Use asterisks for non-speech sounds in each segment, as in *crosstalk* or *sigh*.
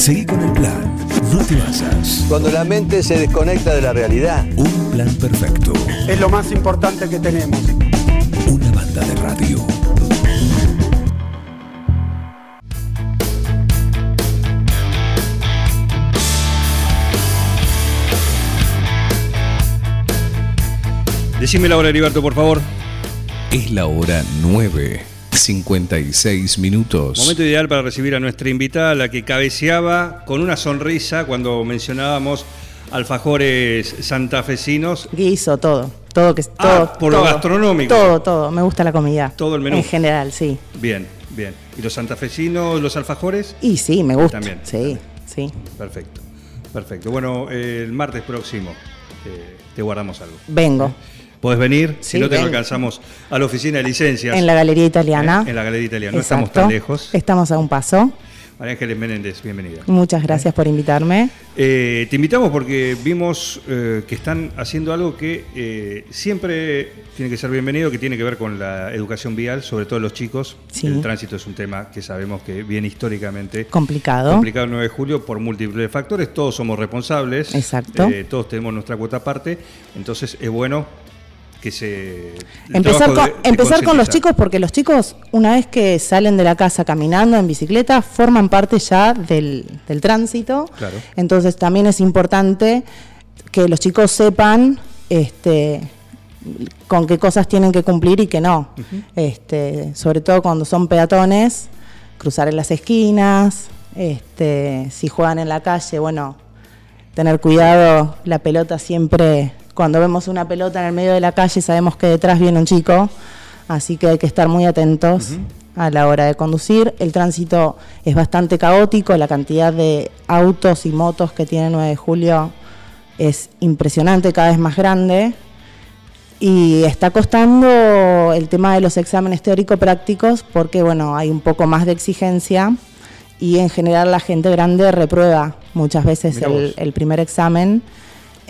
Seguí con el plan. No te basas. Cuando la mente se desconecta de la realidad. Un plan perfecto. Es lo más importante que tenemos. Una banda de radio. Decime la hora, Heriberto, por favor. Es la hora 9. 56 minutos. Momento ideal para recibir a nuestra invitada, la que cabeceaba con una sonrisa cuando mencionábamos alfajores santafesinos. Guiso, todo. Todo que Ah, todo, por lo gastronómico. Todo, todo. Me gusta la comida. Todo el menú. En general, sí. Bien, bien. ¿Y los santafesinos, los alfajores? Y sí, me gusta. También. Sí, sí. Perfecto, perfecto. Bueno, eh, el martes próximo eh, te guardamos algo. Vengo. Podés venir, si no te alcanzamos a la oficina de licencias. En la Galería Italiana. Eh, En la Galería Italiana, no estamos tan lejos. Estamos a un paso. María Ángeles Menéndez, bienvenida. Muchas gracias por invitarme. Eh, te invitamos porque vimos eh, que están haciendo algo que eh, siempre tiene que ser bienvenido, que tiene que ver con la educación vial, sobre todo los chicos. Sí. El tránsito es un tema que sabemos que viene históricamente Complicado. complicado el 9 de julio por múltiples factores. Todos somos responsables. Exacto. Todos tenemos nuestra cuota aparte. Entonces es bueno que se... Empezar, con, de- de empezar con los chicos porque los chicos, una vez que salen de la casa caminando en bicicleta, forman parte ya del, del tránsito. Claro. Entonces también es importante que los chicos sepan este, con qué cosas tienen que cumplir y qué no. este, sobre todo cuando son peatones, cruzar en las esquinas, este, si juegan en la calle, bueno, tener cuidado, la pelota siempre, cuando vemos una pelota en el medio de la calle sabemos que detrás viene un chico, así que hay que estar muy atentos a la hora de conducir. El tránsito es bastante caótico, la cantidad de autos y motos que tiene 9 de julio es impresionante, cada vez más grande. Y está costando el tema de los exámenes teórico-prácticos porque, bueno, hay un poco más de exigencia y en general la gente grande reprueba muchas veces el primer examen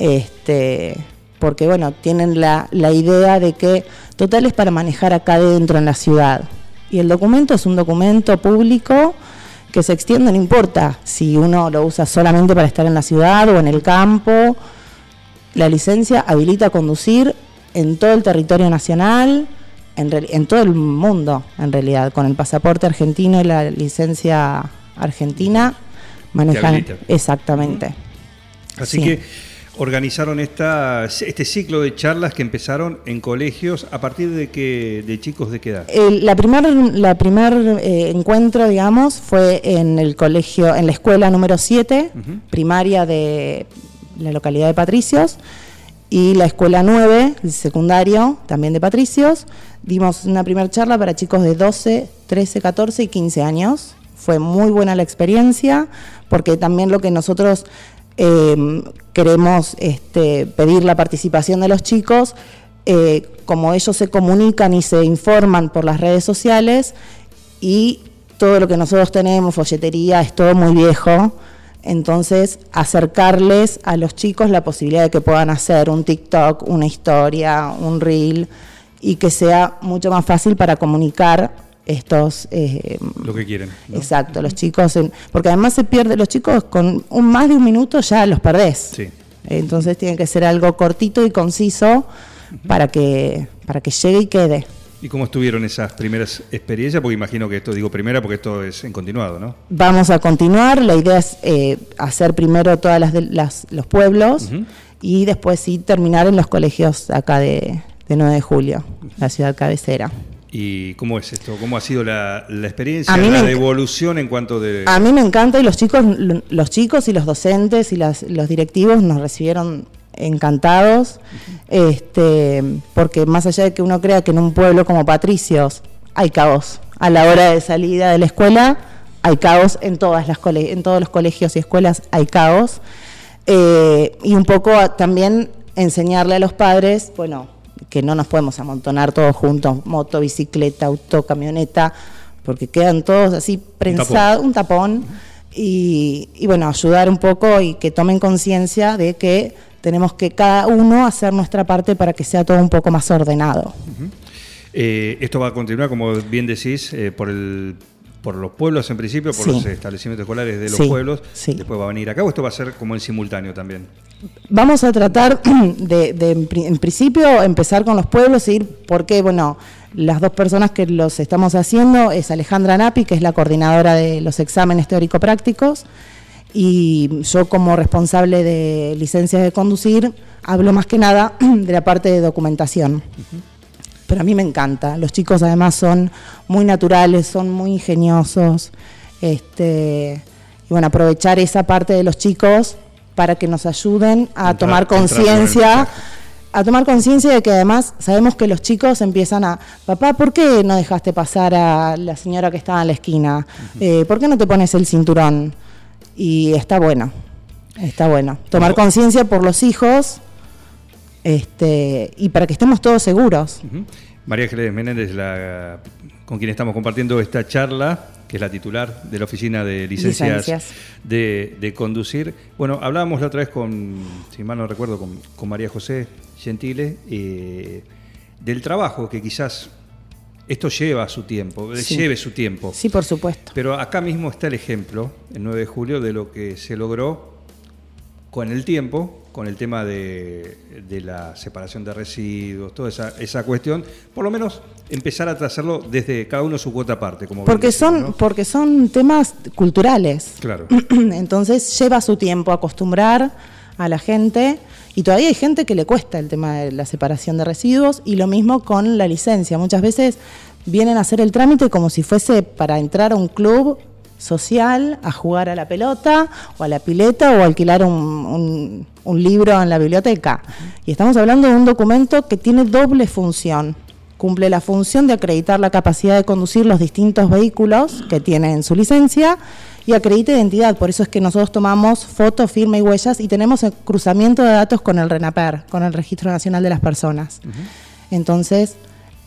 este, porque, bueno, tienen la, la idea de que total es para manejar acá dentro en la ciudad. Y el documento es un documento público que se extiende, no importa si uno lo usa solamente para estar en la ciudad o en el campo. La licencia habilita conducir en todo el territorio nacional, en, en todo el mundo, en realidad. Con el pasaporte argentino y la licencia argentina manejan. Exactamente. Así Sí. que organizaron esta, este ciclo de charlas que empezaron en colegios a partir de que de chicos de qué edad. El- la primer, la primer eh, encuentro, digamos, fue en el colegio, en la escuela número 7, primaria de la localidad de Patricios, y la escuela 9, el secundario, también de Patricios. Dimos una primera charla para chicos de 12, 13, 14 y 15 años. Fue muy buena la experiencia, porque también lo que nosotros eh, queremos este, pedir la participación de los chicos, eh, como ellos se comunican y se informan por las redes sociales y todo lo que nosotros tenemos, folletería, es todo muy viejo. Entonces, acercarles a los chicos la posibilidad de que puedan hacer un TikTok, una historia, un reel, y que sea mucho más fácil para comunicar estos... eh, Lo que quieren. ¿no? Exacto, los chicos, en- porque además se pierde, los chicos con un, más de un minuto ya los perdés. Sí. Entonces tiene que ser algo cortito y conciso para que, para que llegue y quede. ¿Y cómo estuvieron esas primeras experiencias? Porque imagino que esto, digo primera porque esto es en continuado, ¿no? Vamos a continuar, la idea es eh, hacer primero todas las, las- los pueblos y después sí terminar en los colegios acá de, de 9 de julio, la ciudad cabecera. ¿Y cómo es esto? ¿Cómo ha sido la, la experiencia, la me enc- evolución en cuanto de... A mí me encanta y los chicos, los chicos y los docentes y las- los directivos nos recibieron encantados, este, porque más allá de que uno crea que en un pueblo como Patricios hay caos, a la hora de salida de la escuela hay caos en todas las cole- en todos los colegios y escuelas hay caos Eh, y un poco también enseñarle a los padres, bueno, que no nos podemos amontonar todos juntos, moto, bicicleta, auto, camioneta, porque quedan todos así prensados, un tapón, y, y bueno, ayudar un poco y que tomen conciencia de que tenemos que cada uno hacer nuestra parte para que sea todo un poco más ordenado. Eh, esto va a continuar, como bien decís, eh, por el por los pueblos en principio, por Sí. los establecimientos escolares de los Sí, pueblos. sí. Después va a venir acá o esto va a ser como en simultáneo también. Vamos a tratar *clears throat* de, de, en pri- en principio, empezar con los pueblos e ir, porque, bueno, las dos personas que los estamos haciendo es Alejandra Napi, que es la coordinadora de los exámenes teórico-prácticos, y yo como responsable de licencias de conducir, hablo más que nada *clears throat* de la parte de documentación. Pero a mí me encanta. Los chicos además son muy naturales, son muy ingeniosos. Este, y bueno, aprovechar esa parte de los chicos para que nos ayuden a Entrar- tomar conciencia, a tomar conciencia de que además sabemos que los chicos empiezan a, papá, ¿por qué no dejaste pasar a la señora que estaba en la esquina? Eh, ¿Por qué no te pones el cinturón? Y está bueno, está bueno. Tomar conciencia por los hijos este, y para que estemos todos seguros. María Ángeles Menéndez, la, con quien estamos compartiendo esta charla, que es la titular de la Oficina de Licencias, Licencias. De, de Conducir. Bueno, hablábamos la otra vez con, si mal no recuerdo, con, con María José Gentile, eh, del trabajo que quizás esto lleva su tiempo, Sí. lleve su tiempo. Sí, por supuesto. Pero acá mismo está el ejemplo, el 9 de julio, de lo que se logró con el tiempo, con el tema de, de la separación de residuos, toda esa, esa cuestión, por lo menos empezar a hacerlo desde cada uno su cuota aparte. Como Porque son, ¿no? porque son temas culturales. Claro. *clears throat* Entonces lleva su tiempo acostumbrar a la gente y todavía hay gente que le cuesta el tema de la separación de residuos y lo mismo con la licencia. Muchas veces vienen a hacer el trámite como si fuese para entrar a un club social, a jugar a la pelota o a la pileta o alquilar un, un- un libro en la biblioteca. Y estamos hablando de un documento que tiene doble función. Cumple la función de acreditar la capacidad de conducir los distintos vehículos que tiene en su licencia y acredita identidad. Por eso es que nosotros tomamos foto, firma y huellas y tenemos el cruzamiento de datos con el RENAPER, con el Registro Nacional de las Personas. Entonces,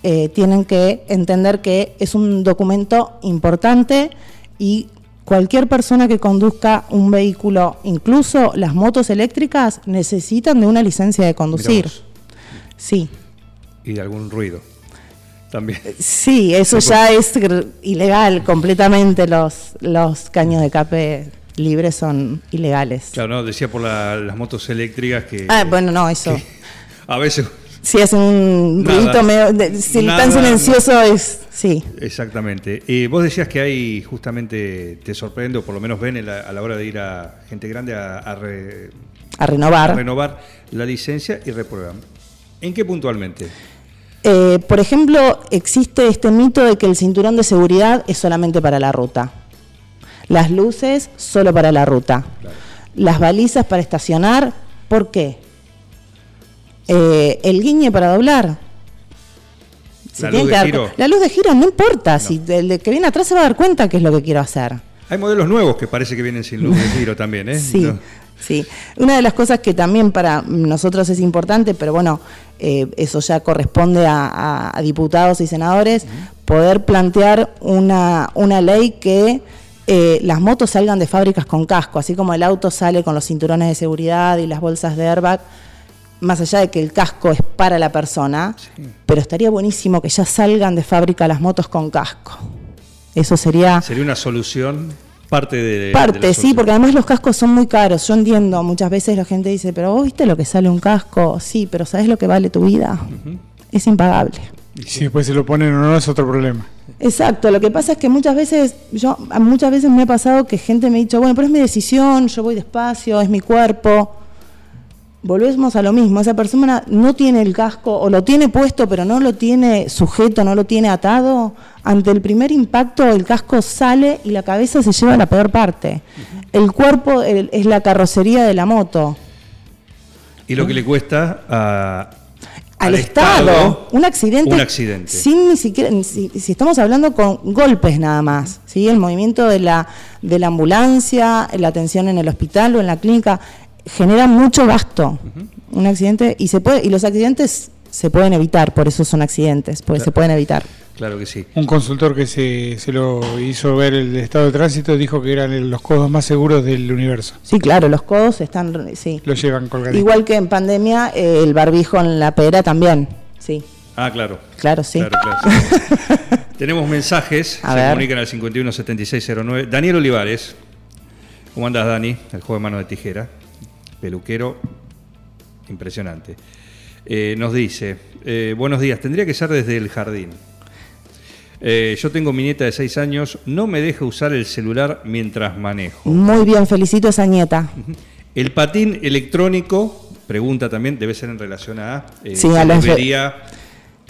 eh, tienen que entender que es un documento importante y cualquier persona que conduzca un vehículo, incluso las motos eléctricas, necesitan de una licencia de conducir. Sí. Y de algún ruido también. Sí, eso ya es ilegal completamente. Los, los caños de cape libres son ilegales. Claro, no, decía por la- las motos eléctricas que Ah, bueno, no, eso. *laughs* a veces, Si hacen un ruidito medio. de- si Nada, tan silencioso es. Sí. exactamente. Y vos decías que hay, justamente, te sorprende, o por lo menos ven en la- a la hora de ir a gente grande a, a re- A renovar. a renovar la licencia y reprueban. ¿En qué puntualmente? Eh, por ejemplo, existe este mito de que el cinturón de seguridad es solamente para la ruta. Las luces solo para la ruta. Las balizas para estacionar, ¿por qué? Eh, el guiñe para doblar. Se La luz que de giro. La luz de giro no importa, si el que viene atrás se va a dar cuenta qué es lo que quiero hacer. Hay modelos nuevos que parece que vienen sin luz de giro también, ¿eh? Sí, No. sí. Una de las cosas que también para nosotros es importante, pero bueno, eh, eso ya corresponde a, a- a diputados y senadores, poder plantear una, una ley que eh, las motos salgan de fábricas con casco, así como el auto sale con los cinturones de seguridad y las bolsas de airbag, más allá de que el casco es para la persona, pero estaría buenísimo que ya salgan de fábrica las motos con casco. Eso sería... Sería una solución, parte de. Parte, sí, porque además los cascos son muy caros. Yo entiendo, muchas veces la gente dice, pero vos viste lo que sale un casco. Sí, pero ¿sabes lo que vale tu vida? Es impagable. Y si después se lo ponen o no es otro problema. Exacto, lo que pasa es que muchas veces, yo muchas veces me ha pasado que gente me ha dicho, bueno, pero es mi decisión, yo voy despacio, es mi cuerpo. Volvemos a lo mismo, esa persona no tiene el casco o lo tiene puesto pero no lo tiene sujeto, no lo tiene atado, ante el primer impacto el casco sale y la cabeza se lleva la peor parte. El cuerpo el- es la carrocería de la moto. Y lo que le cuesta a, al Estado, un accidente, Un accidente. sin ni siquiera, si, si estamos hablando con golpes nada más, ¿sí? el movimiento de la, de la ambulancia, la atención en el hospital o en la clínica, genera mucho gasto. Un accidente, y se puede, y los accidentes se pueden evitar, por eso son accidentes, porque Claro. se pueden evitar. Claro que sí. Un consultor que se, se lo hizo ver el estado de tránsito dijo que eran los codos más seguros del universo. Sí, claro, los codos están, sí. Lo llevan colgaditos. Igual que en pandemia, eh, el barbijo en la pera también, sí. Ah, claro. Claro, sí. Claro, claro, sí. *laughs* Tenemos mensajes, A se ver. comunican al 517609. Daniel Olivares. ¿Cómo andas, Dani? El juego de mano de tijera. Peluquero. Impresionante. Eh, nos dice, eh, buenos días, tendría que ser desde el jardín. Eh, yo tengo mi nieta de 6 años, no me deja usar el celular mientras manejo. Muy bien, felicito a esa nieta. El patín electrónico, pregunta también, debe ser en relación a... Sí, a los- debería...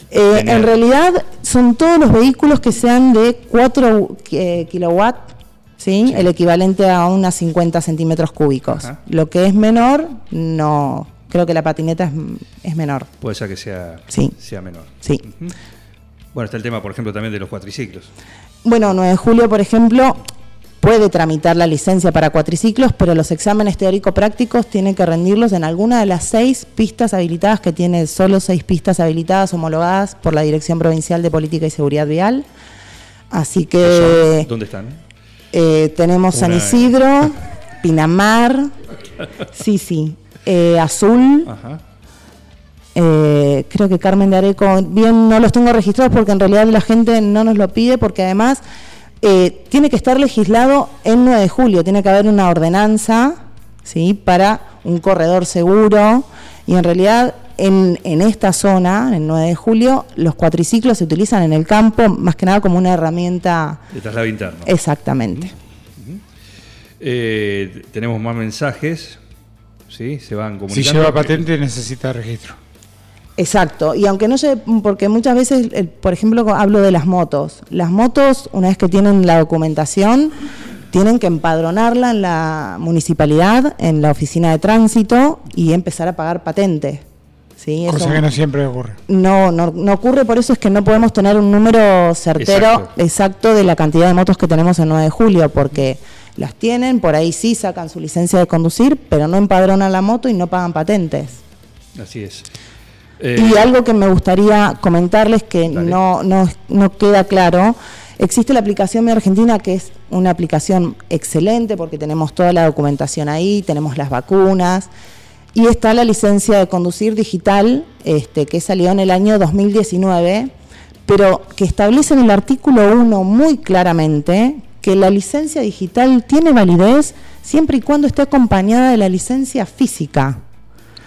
En realidad son todos los vehículos que sean de 4 eh, kilowatt, ¿sí? Sí. el equivalente a unas 50 centímetros cúbicos. Ajá. Lo que es menor, no. Creo que la patineta es, es menor. Puede ser que sea, Sí. sea menor. Sí. Bueno, está el tema, por ejemplo, también de los cuatriciclos. Bueno, 9 de julio, por ejemplo, puede tramitar la licencia para cuatriciclos, pero los exámenes teórico-prácticos tiene que rendirlos en alguna de las seis pistas habilitadas, que tiene solo seis pistas habilitadas homologadas por la Dirección Provincial de Política y Seguridad Vial. Así que ¿Dónde están? Eh, tenemos San Isidro, *laughs* Pinamar, sí, sí, eh, Azul, Ajá. eh, creo que Carmen de Areco, bien no los tengo registrados porque en realidad la gente no nos lo pide porque además eh, tiene que estar legislado en 9 de julio, tiene que haber una ordenanza ¿sí? para un corredor seguro y en realidad en, en esta zona, en 9 de julio, los cuatriciclos se utilizan en el campo más que nada como una herramienta De traslado interno. exactamente. Eh, tenemos más mensajes. ¿Sí? Se van Si comunicando. lleva patente necesita registro. Exacto, y aunque no sé, porque muchas veces, eh, por ejemplo, hablo de las motos. Las motos, una vez que tienen la documentación, tienen que empadronarla en la municipalidad, en la oficina de tránsito y empezar a pagar patente. ¿Sí? Eso Cosa que no siempre ocurre. no, no, no ocurre, por eso es que no podemos tener un número certero Exacto. exacto, de la cantidad de motos que tenemos en 9 de julio, porque las tienen, por ahí sí sacan su licencia de conducir, pero no empadronan la moto y no pagan patentes. Así es. Eh, Y algo que me gustaría comentarles que no, no, no queda claro, existe la aplicación Mi Argentina que es una aplicación excelente porque tenemos toda la documentación ahí, tenemos las vacunas y está la licencia de conducir digital este, que salió en el año 2019, pero que establece en el artículo 1 muy claramente que la licencia digital tiene validez siempre y cuando esté acompañada de la licencia física.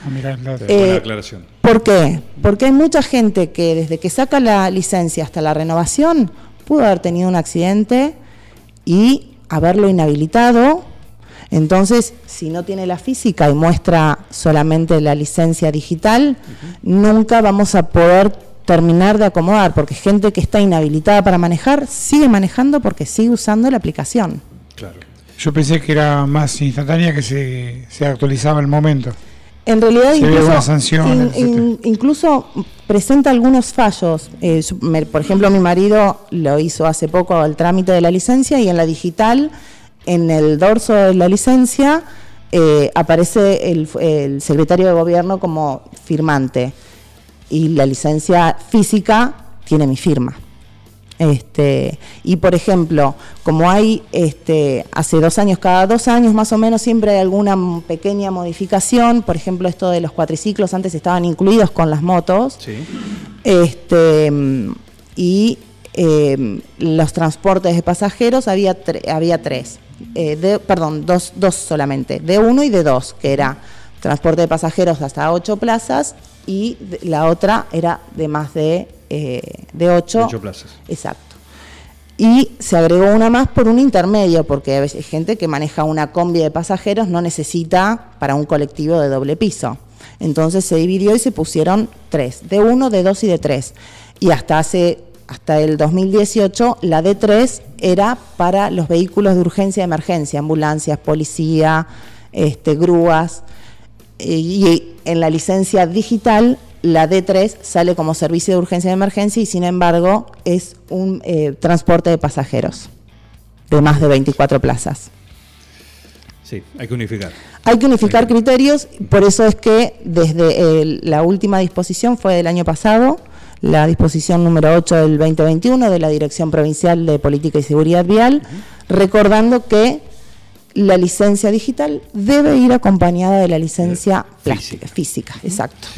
Ah, mirá, el dato. buena eh, aclaración. ¿Por qué? Porque hay mucha gente que desde que saca la licencia hasta la renovación pudo haber tenido un accidente y haberlo inhabilitado. Entonces, si no tiene la física y muestra solamente la licencia digital, nunca vamos a poder terminar de acomodar, porque gente que está inhabilitada para manejar sigue manejando porque sigue usando la aplicación. Claro. Yo pensé que era más instantánea que se, se actualizaba el momento. En realidad, Se incluso, una sanción, in- etcétera. in- incluso presenta algunos fallos. Eh, yo- me- por ejemplo, mi marido lo hizo hace poco el trámite de la licencia y en la digital, en el dorso de la licencia, eh, aparece el, el secretario de gobierno como firmante y la licencia física tiene mi firma. Este, y por ejemplo, como hay este, hace dos años, cada dos años más o menos, siempre hay alguna pequeña modificación. Por ejemplo, esto de los cuatriciclos antes estaban incluidos con las motos. Sí. Este, y eh, los transportes de pasajeros había, tre- había tres. Eh, de- perdón, dos, dos solamente, de uno y de dos, que era transporte de pasajeros hasta ocho plazas y la otra era de más de, eh, de ocho. De ocho plazas. Exacto. Y se agregó una más por un intermedio, porque hay gente que maneja una combi de pasajeros, no necesita para un colectivo de doble piso. Entonces se dividió y se pusieron tres, de uno, de dos y de tres. Y hasta hace, hasta el 2018, la de tres era para los vehículos de urgencia y emergencia, ambulancias, policía, este, grúas. Y en la licencia digital, la D3 sale como servicio de urgencia y emergencia y sin embargo es un eh, transporte de pasajeros de más de 24 plazas. Sí, hay que unificar. Hay que unificar criterios, por eso es que desde el- la última disposición fue del año pasado, la disposición número 8 del 2021 de la Dirección Provincial de Política y Seguridad Vial, recordando que la licencia digital debe ir acompañada de la licencia Eh, plástica, física, exacto.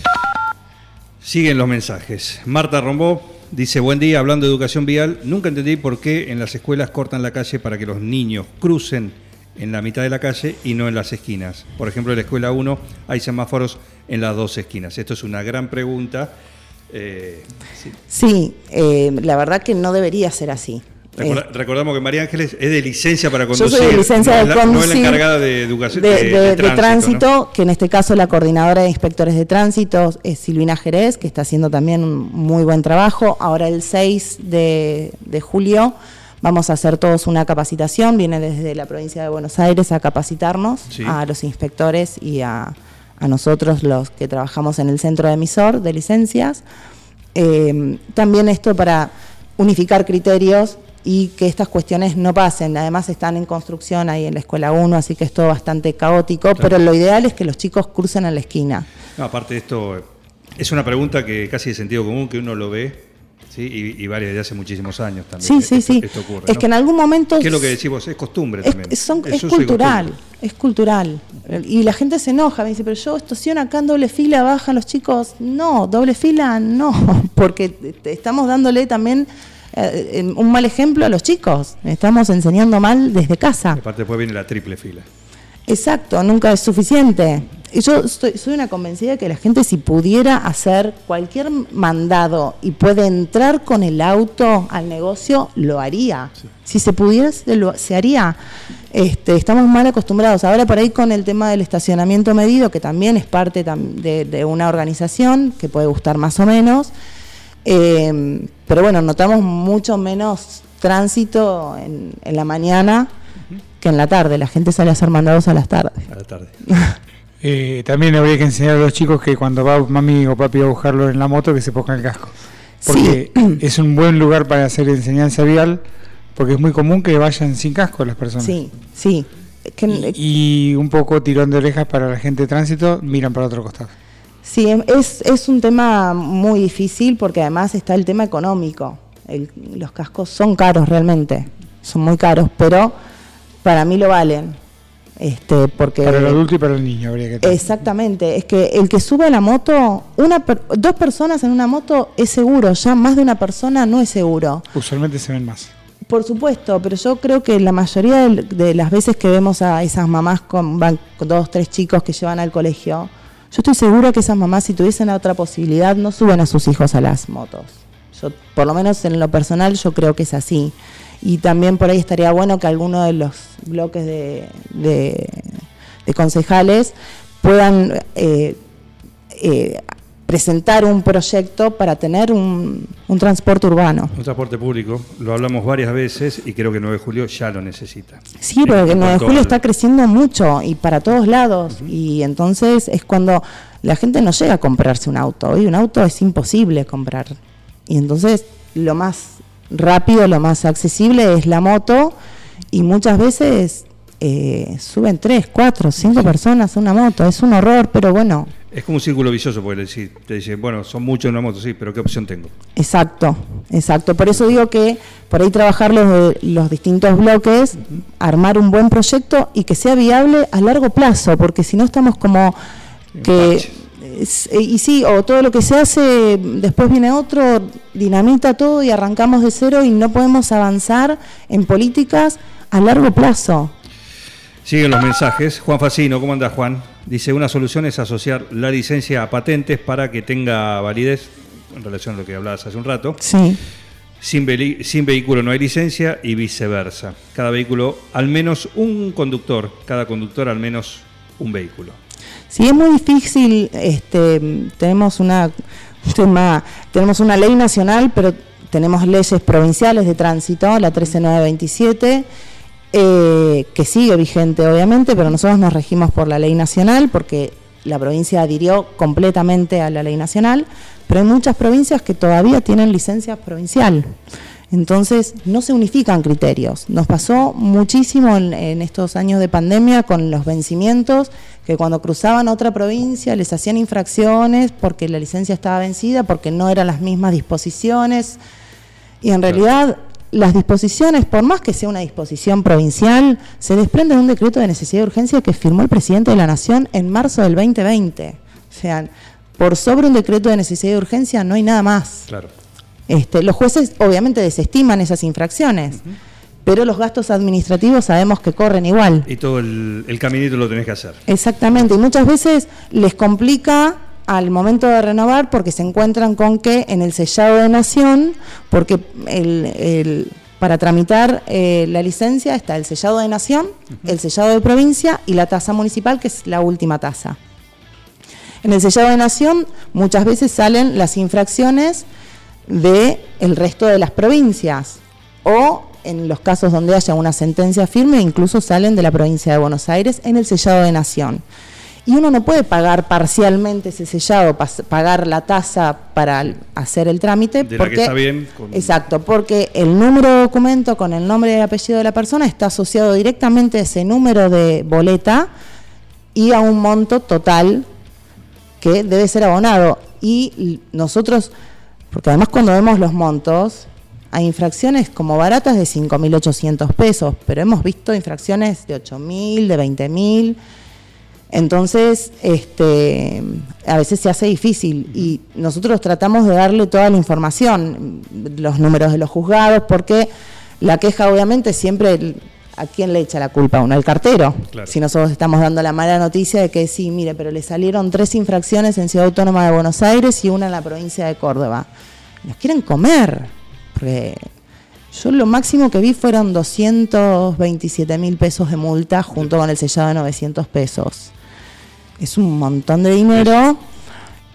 Siguen los mensajes. Marta Rombó dice, buen día, hablando de educación vial, nunca entendí por qué en las escuelas cortan la calle para que los niños crucen en la mitad de la calle y no en las esquinas. Por ejemplo, en la escuela 1 hay semáforos en las dos esquinas. Esto es una gran pregunta. Eh, sí, sí eh, la verdad que no debería ser así. recordamos que María Ángeles es de licencia para conducir. Yo soy de licencia de conducir. No es la encargada de educación. De, tránsito, que en este caso la coordinadora de inspectores de tránsito es Silvina Jerez, que está haciendo también un muy buen trabajo. Ahora el 6 de, de julio Vamos a hacer todos una capacitación, viene desde la provincia de Buenos Aires a capacitarnos a los inspectores y a, nosotros los que trabajamos en el centro de emisor de licencias. Eh, también esto para unificar criterios y que estas cuestiones no pasen. Además están en construcción ahí en la escuela 1, así que es todo bastante caótico, pero lo ideal es que los chicos crucen a la esquina. aparte de esto, es una pregunta que casi de sentido común, que uno lo ve y, varias de hace muchísimos años también. Sí, sí, sí. es que en algún momento... ¿Qué es lo que decimos? Es costumbre también. Es, cultural, es cultural. Y la gente se enoja, me dice, pero yo estaciono acá en doble fila, bajan los chicos. No, doble fila no, *laughs* porque estamos dándole también eh, un mal ejemplo a los chicos. Estamos enseñando mal desde casa. aparte después viene la triple fila. Exacto, nunca es suficiente. Yo soy una convencida de que la gente si pudiera hacer cualquier mandado y puede entrar con el auto al negocio, lo haría. Si se pudiera, se, haría. Este, estamos mal acostumbrados. Ahora por ahí con el tema del estacionamiento medido, que también es parte de, una organización, que puede gustar más o menos. Eh, pero bueno, notamos mucho menos tránsito en, en la mañana que en la tarde. La gente sale a hacer mandados a las tardes. A la tarde. *laughs* eh, también habría que enseñar a los chicos que cuando va mami o papi a buscarlo en la moto, que se pongan el casco. Porque *clears throat* es un buen lugar para hacer enseñanza vial, porque es muy común que vayan sin casco las personas. Sí, sí. y, un poco tirón de orejas para la gente de tránsito, miran para otro costado. Sí, em, es, es un tema muy difícil porque además está el tema económico. los cascos son caros realmente, son muy caros, pero para mí lo valen. Este, porque para el adulto y para el niño habría que Exactamente, es que el que sube a la moto, una dos personas en una moto es seguro, ya más de una persona no es seguro. Usualmente se ven más. Por supuesto, pero yo creo que la mayoría de, las veces que vemos a esas mamás con, van, con dos, tres chicos que llevan al colegio, yo estoy segura que esas mamás si tuviesen otra posibilidad no suben a sus hijos a las motos. Yo, por lo menos en lo personal, yo creo que es así y también por ahí estaría bueno que alguno de los bloques de, de, concejales puedan eh, eh, presentar un proyecto para tener un, un, transporte urbano. Un transporte público, lo hablamos varias veces y creo que 9 de julio ya lo necesita. Sí, porque 9 de julio está creciendo mucho y para todos lados y entonces es cuando la gente no llega a comprarse un auto. Hoy un auto es imposible comprar. Y entonces lo más rápido, lo más accesible es la moto y muchas veces eh, suben tres, cuatro, cinco personas a una moto. Es un horror, pero bueno. Es como un círculo vicioso, porque te dicen, bueno, son muchos en una moto, sí, pero ¿qué opción tengo? Exacto, exacto. Por eso digo que por ahí trabajar los, los distintos bloques, armar un buen proyecto y que sea viable a largo plazo, porque si no estamos como que... Eh, y sí, o todo lo que se hace, después viene otro, dinamita todo y arrancamos de cero y no podemos avanzar en políticas a largo plazo. Siguen los mensajes. Juan Facino, ¿cómo anda Juan? Dice, una solución es asociar la licencia a patentes para que tenga validez, en relación a lo que hablabas hace un rato. Sí. Sin, sin vehículo no hay licencia y viceversa. Cada vehículo al menos un conductor, cada conductor al menos un vehículo. Sí, es muy difícil, este, tenemos una tema, tenemos una ley nacional, pero tenemos leyes provinciales de tránsito, la 13927, eh, que sigue vigente obviamente, pero nosotros nos regimos por la ley nacional porque la provincia adhirió completamente a la ley nacional, pero hay muchas provincias que todavía tienen licencia provincial. Entonces, no se unifican criterios. Nos pasó muchísimo en, estos años de pandemia con los vencimientos, que cuando cruzaban a otra provincia les hacían infracciones porque la licencia estaba vencida, porque no eran las mismas disposiciones. Y en realidad, las disposiciones, por más que sea una disposición provincial, se desprende de un decreto de necesidad y urgencia que firmó el presidente de la Nación en marzo del 2020. O sea, por sobre un decreto de necesidad y urgencia no hay nada más. Claro. Este, los jueces obviamente desestiman esas infracciones, pero los gastos administrativos sabemos que corren igual. Y todo el, el caminito lo tenés que hacer. Exactamente, y muchas veces les complica al momento de renovar porque se encuentran con que en el sellado de nación, porque el, el- para tramitar eh, la licencia está el sellado de nación, el sellado de provincia y la tasa municipal, que es la última tasa. En el sellado de nación muchas veces salen las infracciones de el resto de las provincias o en los casos donde haya una sentencia firme incluso salen de la provincia de Buenos Aires en el sellado de nación. Y uno no puede pagar parcialmente ese sellado, pagar la tasa para hacer el trámite. De la que porque, está bien, con- Exacto, porque el número de documento con el nombre y apellido de la persona está asociado directamente a ese número de boleta y a un monto total que debe ser abonado. Y nosotros, porque además cuando vemos los montos, hay infracciones como baratas de 5.800 pesos, pero hemos visto infracciones de 8.000, de 20.000. Entonces, este, a veces se hace difícil y nosotros tratamos de darle toda la información, los números de los juzgados, porque la queja obviamente siempre, ¿a quién le echa la culpa? a Uno, al cartero. Claro. Si nosotros estamos dando la mala noticia de que sí, mire, pero le salieron tres infracciones en Ciudad Autónoma de Buenos Aires y una en la provincia de Córdoba. Nos quieren comer, porque yo lo máximo que vi fueron 227 mil pesos de multa junto con el sellado de 900 pesos. Es un montón de dinero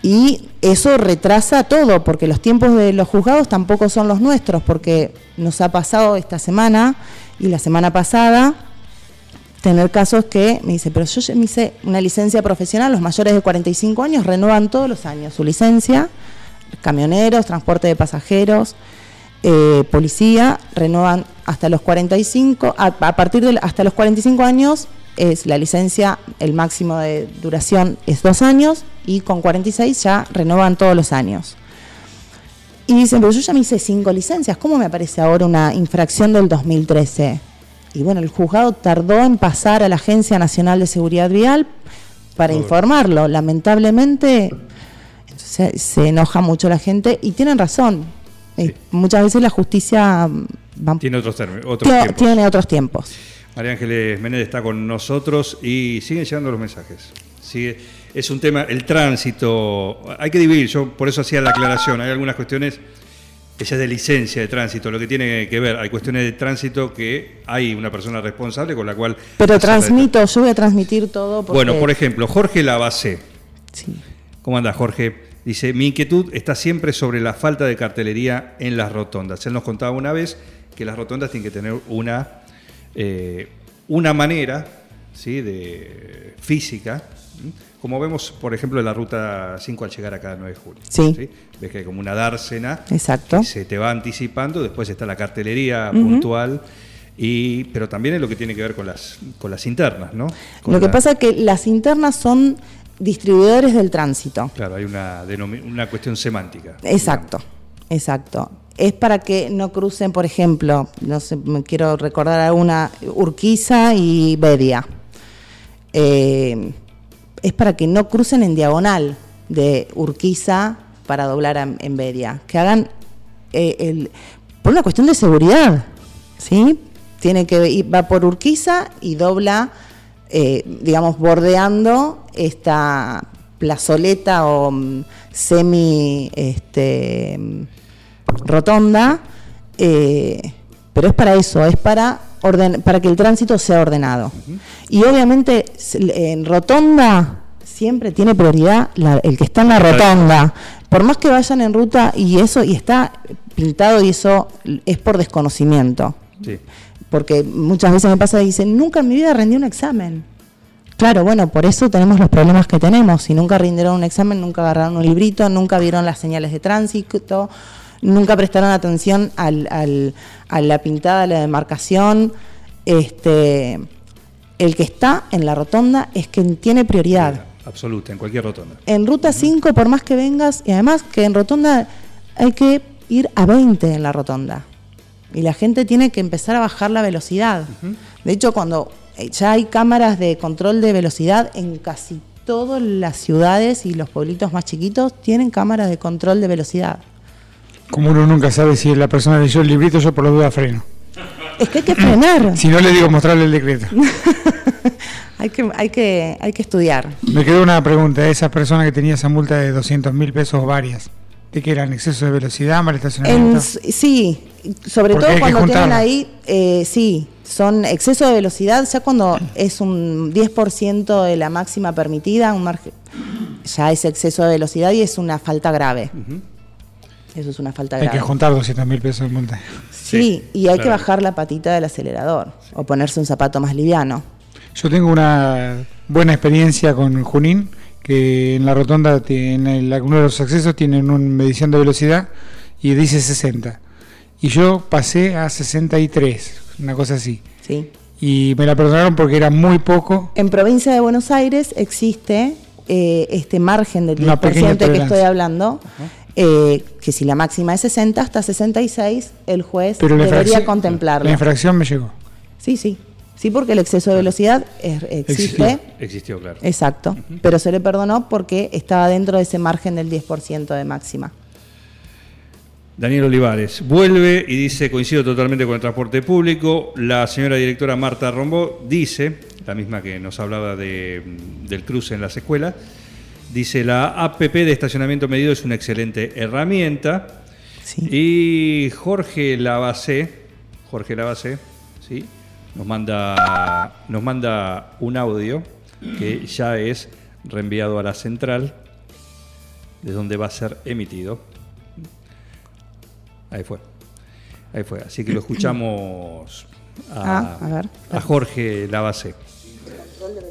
y eso retrasa todo, porque los tiempos de los juzgados tampoco son los nuestros, porque nos ha pasado esta semana y la semana pasada tener casos que me dice, pero yo me hice una licencia profesional, los mayores de 45 años renuevan todos los años su licencia, camioneros, transporte de pasajeros, eh, policía, renuevan hasta los 45, a, a partir de hasta los 45 años es la licencia, el máximo de duración es dos años y con 46 ya renuevan todos los años. Y dicen, pero yo ya me hice cinco licencias, ¿cómo me aparece ahora una infracción del 2013? Y bueno, el juzgado tardó en pasar a la Agencia Nacional de Seguridad Vial para informarlo. Lamentablemente se, se enoja mucho la gente y tienen razón. Eh, Muchas veces la justicia mm, va- Tiene otros términos, otros tie- tiempos. tiene otros tiempos. María Ángeles Menéndez está con nosotros y siguen llegando los mensajes. Sigue, es un tema, el tránsito, hay que dividir, yo por eso hacía la aclaración, hay algunas cuestiones, esa es de licencia de tránsito, lo que tiene que ver, hay cuestiones de tránsito que hay una persona responsable con la cual... Pero la- transmito, yo voy a transmitir todo. Porque, Bueno, por ejemplo, Jorge Lavacé. Sí. ¿Cómo anda Jorge? Dice, mi inquietud está siempre sobre la falta de cartelería en las rotondas. Él nos contaba una vez que las rotondas tienen que tener una, eh, una manera ¿sí? de física, como vemos, por ejemplo, en la ruta 5 al llegar acá a 9 de julio. Sí. Ves que hay como una dársena Exacto. que se te va anticipando, después está la cartelería puntual, y, pero también es lo que tiene que ver con las, con las internas, ¿no? Con Lo que la- pasa es que las internas son distribuidores del tránsito. Claro, hay una, una cuestión semántica. Exacto, exacto. Es para que no crucen, por ejemplo, no sé, me quiero recordar alguna, Urquiza y Bedia. Eh, es para que no crucen en diagonal de Urquiza para doblar a- en Bedia. Que hagan, eh, por una cuestión de seguridad, ¿sí? Tiene que ir, va por Urquiza y dobla, eh, digamos, bordeando esta plazoleta o mm, semi este, rotonda, eh, pero es para eso, es para, orden, para que el tránsito sea ordenado. Y obviamente en rotonda siempre tiene prioridad la- el que está en la rotonda. Por más que vayan en ruta y eso, y está pintado y eso es por desconocimiento. Sí. Porque muchas veces me pasa y dicen, nunca en mi vida rendí un examen. Claro, bueno, por eso tenemos los problemas que tenemos. Si nunca rindieron un examen, nunca agarraron un librito, nunca vieron las señales de tránsito, nunca prestaron atención al, al- a la pintada, a la demarcación. Este, el que está en la rotonda es quien tiene prioridad. Absoluta, en cualquier rotonda. En ruta 5, por más que vengas, y además que en rotonda hay que ir a 20 en la rotonda. Y la gente tiene que empezar a bajar la velocidad. De hecho, cuando eh, ya hay cámaras de control de velocidad en casi todas las ciudades y los pueblitos más chiquitos tienen cámaras de control de velocidad. Como uno nunca sabe si la persona leyó el librito, yo por la duda freno. Es que hay que frenar. Si no le digo mostrarle el decreto. *laughs* hay, que, hay, que, hay que estudiar. Me quedó una pregunta. Esa persona que tenía esa multa de 200 mil pesos varias, ¿de qué eran? ¿Exceso de velocidad, mal estacionamiento? sí, sobre Porque todo cuando tienen ahí, eh, sí, son exceso de velocidad, ya cuando es un 10% de la máxima permitida, un margen, ya es exceso de velocidad y es una falta grave. Eso es una falta Hay grave. que juntar 200 mil pesos de multa. Sí, y hay que bajar la patita del acelerador o ponerse un zapato más liviano. Yo tengo una buena experiencia con Junín, que en la rotonda, tiene, en el- uno de los accesos tienen una medición de velocidad y dice 60. Y yo pasé a 63, una cosa así. ¿sí? Y me la perdonaron porque era muy poco. En provincia de Buenos Aires existe eh, este margen del Una 10% pequeña que estoy hablando, eh, que si la máxima es 60 hasta 66, el juez Pero debería contemplarlo. la infracción me llegó. Sí, sí. Sí, porque el exceso de velocidad es- existe. Existió. Existió, claro. Exacto. Pero se le perdonó porque estaba dentro de ese margen del 10% de máxima. Daniel Olivares vuelve y dice, coincido totalmente con el transporte público. La señora directora Marta Rombó dice, la misma que nos hablaba de, del cruce en las escuelas, dice, la APP de estacionamiento medido es una excelente herramienta. Sí. Y Jorge Lavacé, Jorge Lavacé, ¿sí? nos, manda, nos manda un audio que ya es reenviado a la central, de donde va a ser emitido. Ahí fue. Ahí fue. Así que lo escuchamos *clears throat* a, Ah, a ver. a Jorge Lavacé.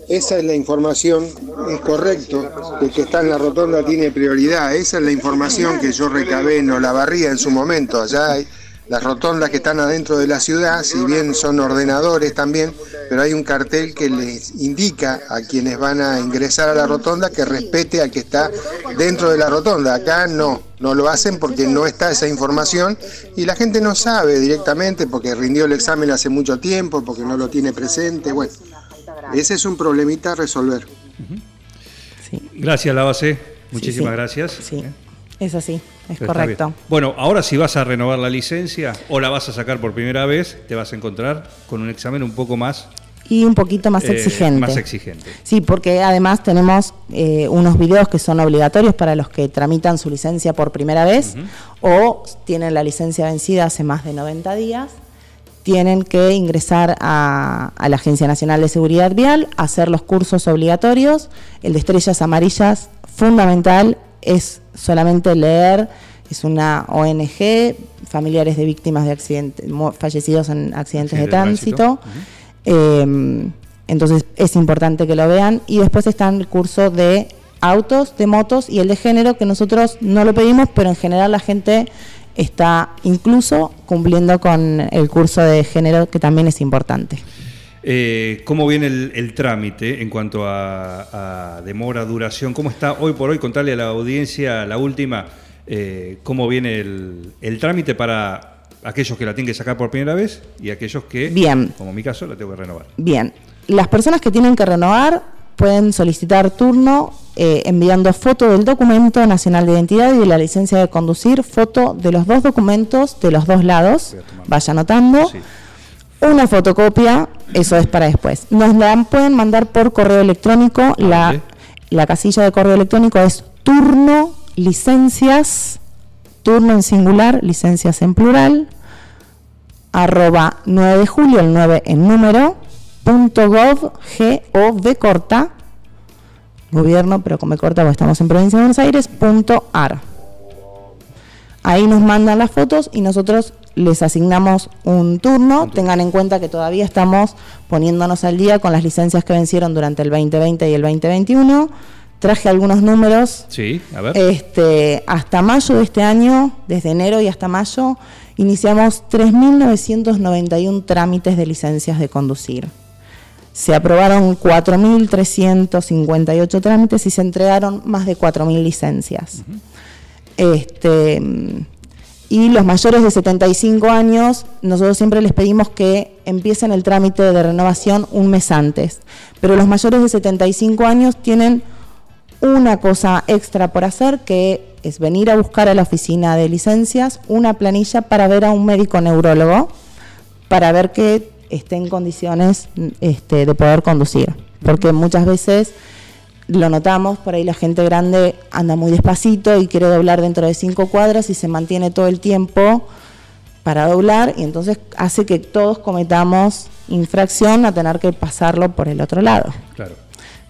Esa es la información, es correcto, el que está en la rotonda tiene prioridad, esa es la información que yo recabé en Olavarría en su momento, allá hay las rotondas que están adentro de la ciudad, si bien son ordenadores también, pero hay un cartel que les indica a quienes van a ingresar a la rotonda que respete al que está dentro de la rotonda, acá no, no lo hacen porque no está esa información y la gente no sabe directamente porque rindió el examen hace mucho tiempo, porque no lo tiene presente, bueno. Ese es un problemita a resolver. Sí, Gracias, Lavacé. Muchísimas sí. gracias. sí. ¿Eh? Es así, es Pero correcto. Bueno, ahora si vas a renovar la licencia o la vas a sacar por primera vez, te vas a encontrar con un examen un poco más, Y un poquito más eh, exigente. más exigente. Sí, porque además tenemos eh, unos videos que son obligatorios para los que tramitan su licencia por primera vez o tienen la licencia vencida hace más de 90 días. Tienen que ingresar a, a la Agencia Nacional de Seguridad Vial, hacer los cursos obligatorios. El de estrellas amarillas, fundamental, es solamente leer. Es una ONG, familiares de víctimas de accidentes, fallecidos en accidentes de tránsito. tránsito. Eh, entonces es importante que lo vean. Y después está el curso de autos, de motos y el de género, que nosotros no lo pedimos, pero en general la gente está incluso cumpliendo con el curso de género, que también es importante. Eh, ¿Cómo viene el, el trámite en cuanto a, a demora, duración? ¿Cómo está hoy por hoy? Contarle a la audiencia la última, eh, cómo viene el, el trámite para aquellos que la tienen que sacar por primera vez y aquellos que, Bien. como en mi caso, la tengo que renovar. Bien, las personas que tienen que renovar pueden solicitar turno eh, enviando foto del documento nacional de identidad y de la licencia de conducir, foto de los dos documentos de los dos lados, vaya anotando. Sí. Una fotocopia, eso es para después. Nos la pueden mandar por correo electrónico. La, dónde? la casilla de correo electrónico es turno licencias, turno en singular, licencias en plural, arroba 9 de julio, el 9 en número, punto gov, g o v corta, gobierno, pero con B corta, porque estamos en provincia de Buenos Aires, punto ar. Ahí nos mandan las fotos y nosotros les asignamos un turno. Tengan en cuenta que todavía estamos poniéndonos al día con las licencias que vencieron durante el 2020 y el 2021. Traje algunos números. Sí, a ver. Este, hasta mayo de este año, desde enero y hasta mayo, iniciamos 3.991 trámites de licencias de conducir. Se aprobaron 4.358 trámites y se entregaron más de 4.000 licencias. Este, y los mayores de 75 años, nosotros siempre les pedimos que empiecen el trámite de renovación un mes antes. Pero los mayores de 75 años tienen una cosa extra por hacer que es venir a buscar a la oficina de licencias una planilla para ver a un médico neurólogo para ver que esté en condiciones este, de poder conducir. Porque muchas veces lo notamos, por ahí la gente grande anda muy despacito y quiere doblar dentro de cinco cuadras y se mantiene todo el tiempo para doblar y entonces hace que todos cometamos infracción a tener que pasarlo por el otro lado. Claro.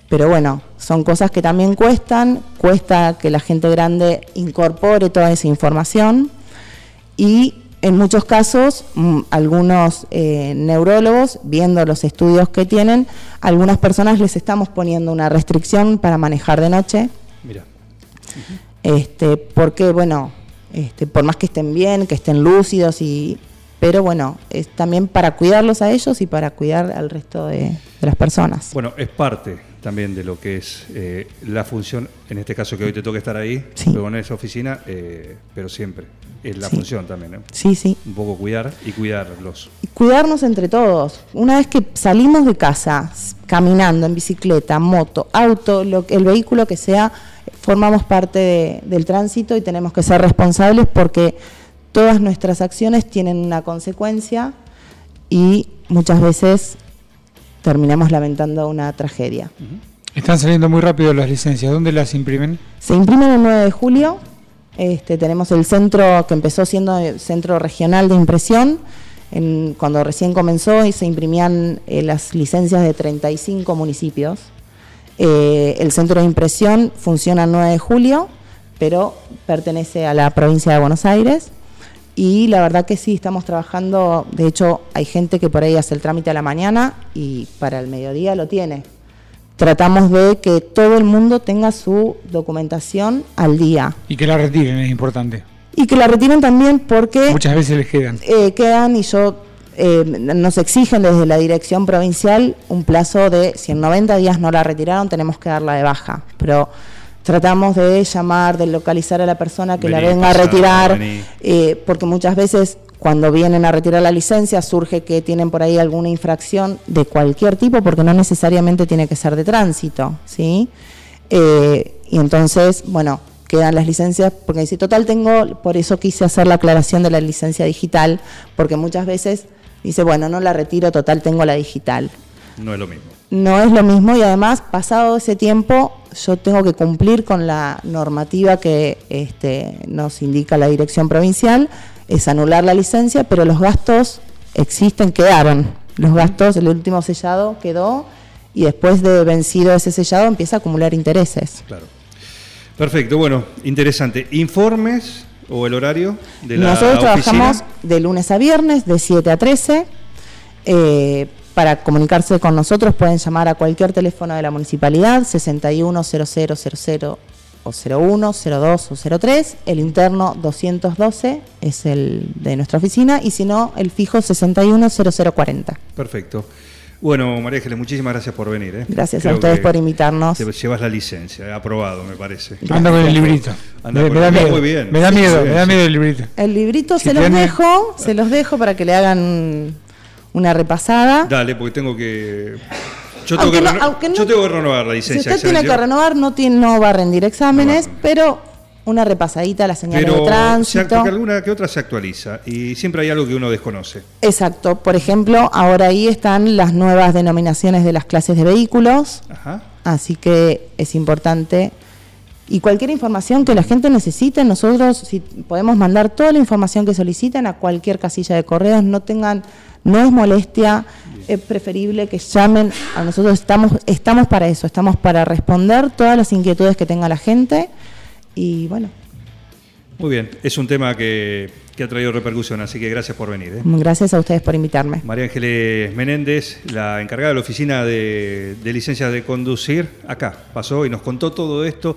Pero bueno, son cosas que también cuestan, cuesta que la gente grande incorpore toda esa información y en muchos casos, mm, algunos eh, neurólogos, viendo los estudios que tienen, algunas personas les estamos poniendo una restricción para manejar de noche. Mira. Este, porque, bueno, este, por más que estén bien, que estén lúcidos, y, pero bueno, es también para cuidarlos a ellos y para cuidar al resto de, de las personas. Bueno, es parte también de lo que es eh, la función, en este caso que hoy te toca estar ahí, Sí. luego en esa oficina, eh, pero siempre es la Sí. función también, ¿no? Sí, sí. Un poco cuidar y cuidarlos. Cuidarnos entre todos. Una vez que salimos de casa, caminando, en bicicleta, moto, auto, lo, que- el vehículo que sea, formamos parte de- del tránsito y tenemos que ser responsables porque todas nuestras acciones tienen una consecuencia y muchas veces terminamos lamentando una tragedia. Están saliendo muy rápido las licencias. ¿Dónde las imprimen? Se imprimen el 9 de julio. Este, tenemos el centro que empezó siendo el centro regional de impresión. En- cuando recién comenzó y se imprimían eh, las licencias de 35 municipios. Eh, el centro de impresión funciona el 9 de julio, pero pertenece a la provincia de Buenos Aires. Y la verdad que sí, estamos trabajando. De hecho, hay gente que por ahí hace el trámite a la mañana y para el mediodía lo tiene tratamos de que todo el mundo tenga su documentación al día Y que la retiren, es importante. y que la retiren también porque Muchas veces les quedan. eh, quedan y yo eh, nos exigen desde la dirección provincial un plazo de si en 90 días no la retiraron tenemos que darla de baja pero tratamos de llamar de localizar a la persona que la venga a retirar eh, porque muchas veces cuando vienen a retirar la licencia surge que tienen por ahí alguna infracción de cualquier tipo, porque no necesariamente tiene que ser de tránsito, ¿sí? Eh, y entonces, bueno, quedan las licencias, porque dice, total tengo, por eso quise hacer la aclaración de la licencia digital, porque muchas veces dice, bueno, no la retiro, total tengo la digital No es lo mismo. No es lo mismo y además pasado ese tiempo yo tengo que cumplir con la normativa que este, nos indica la dirección provincial, es anular la licencia, pero los gastos existen, quedaron. Los gastos, el último sellado quedó y después de vencido ese sellado empieza a acumular intereses. Claro. Perfecto, bueno, interesante. ¿Informes o el horario de la Nosotros trabajamos de lunes a viernes, de 7 a 13. Eh, para comunicarse con nosotros pueden llamar a cualquier teléfono de la municipalidad, 610000 o 01, 02 o 03. El interno 212 es el de nuestra oficina y si no, el fijo 610040. Perfecto. Bueno, María Ángeles, muchísimas gracias por venir. ¿eh? Gracias Creo a ustedes por invitarnos. Te llevas la licencia, aprobado, me parece. Anda con el librito. Anda me, con me da el- miedo. muy bien. Me da miedo, sí, me da miedo el librito. El librito Si se los dejo, se los dejo para que le hagan una repasada. Dale, porque tengo que. Yo tengo, que, no- reno- no- yo tengo que renovar la Si licencia. usted tiene que renovar, no, tiene, no va a rendir exámenes, No pero una repasadita a la señal de Pero se, tránsito. porque alguna que otra se actualiza y siempre hay algo que uno desconoce. Exacto. Por ejemplo, ahora ahí están las nuevas denominaciones de las clases de vehículos, Ajá. así que es importante. Y cualquier información que la gente necesite, nosotros si podemos mandar toda la información que soliciten a cualquier casilla de correos, no tengan, no es molestia, es preferible que llamen a nosotros, estamos, estamos para eso, estamos para responder todas las inquietudes que tenga la gente y bueno, Muy bien, es un tema que, que ha traído repercusión, así que gracias por venir. ¿eh? gracias a ustedes por invitarme. María Ángeles Menéndez, la encargada de la oficina de, de licencias de conducir, acá pasó y nos contó todo esto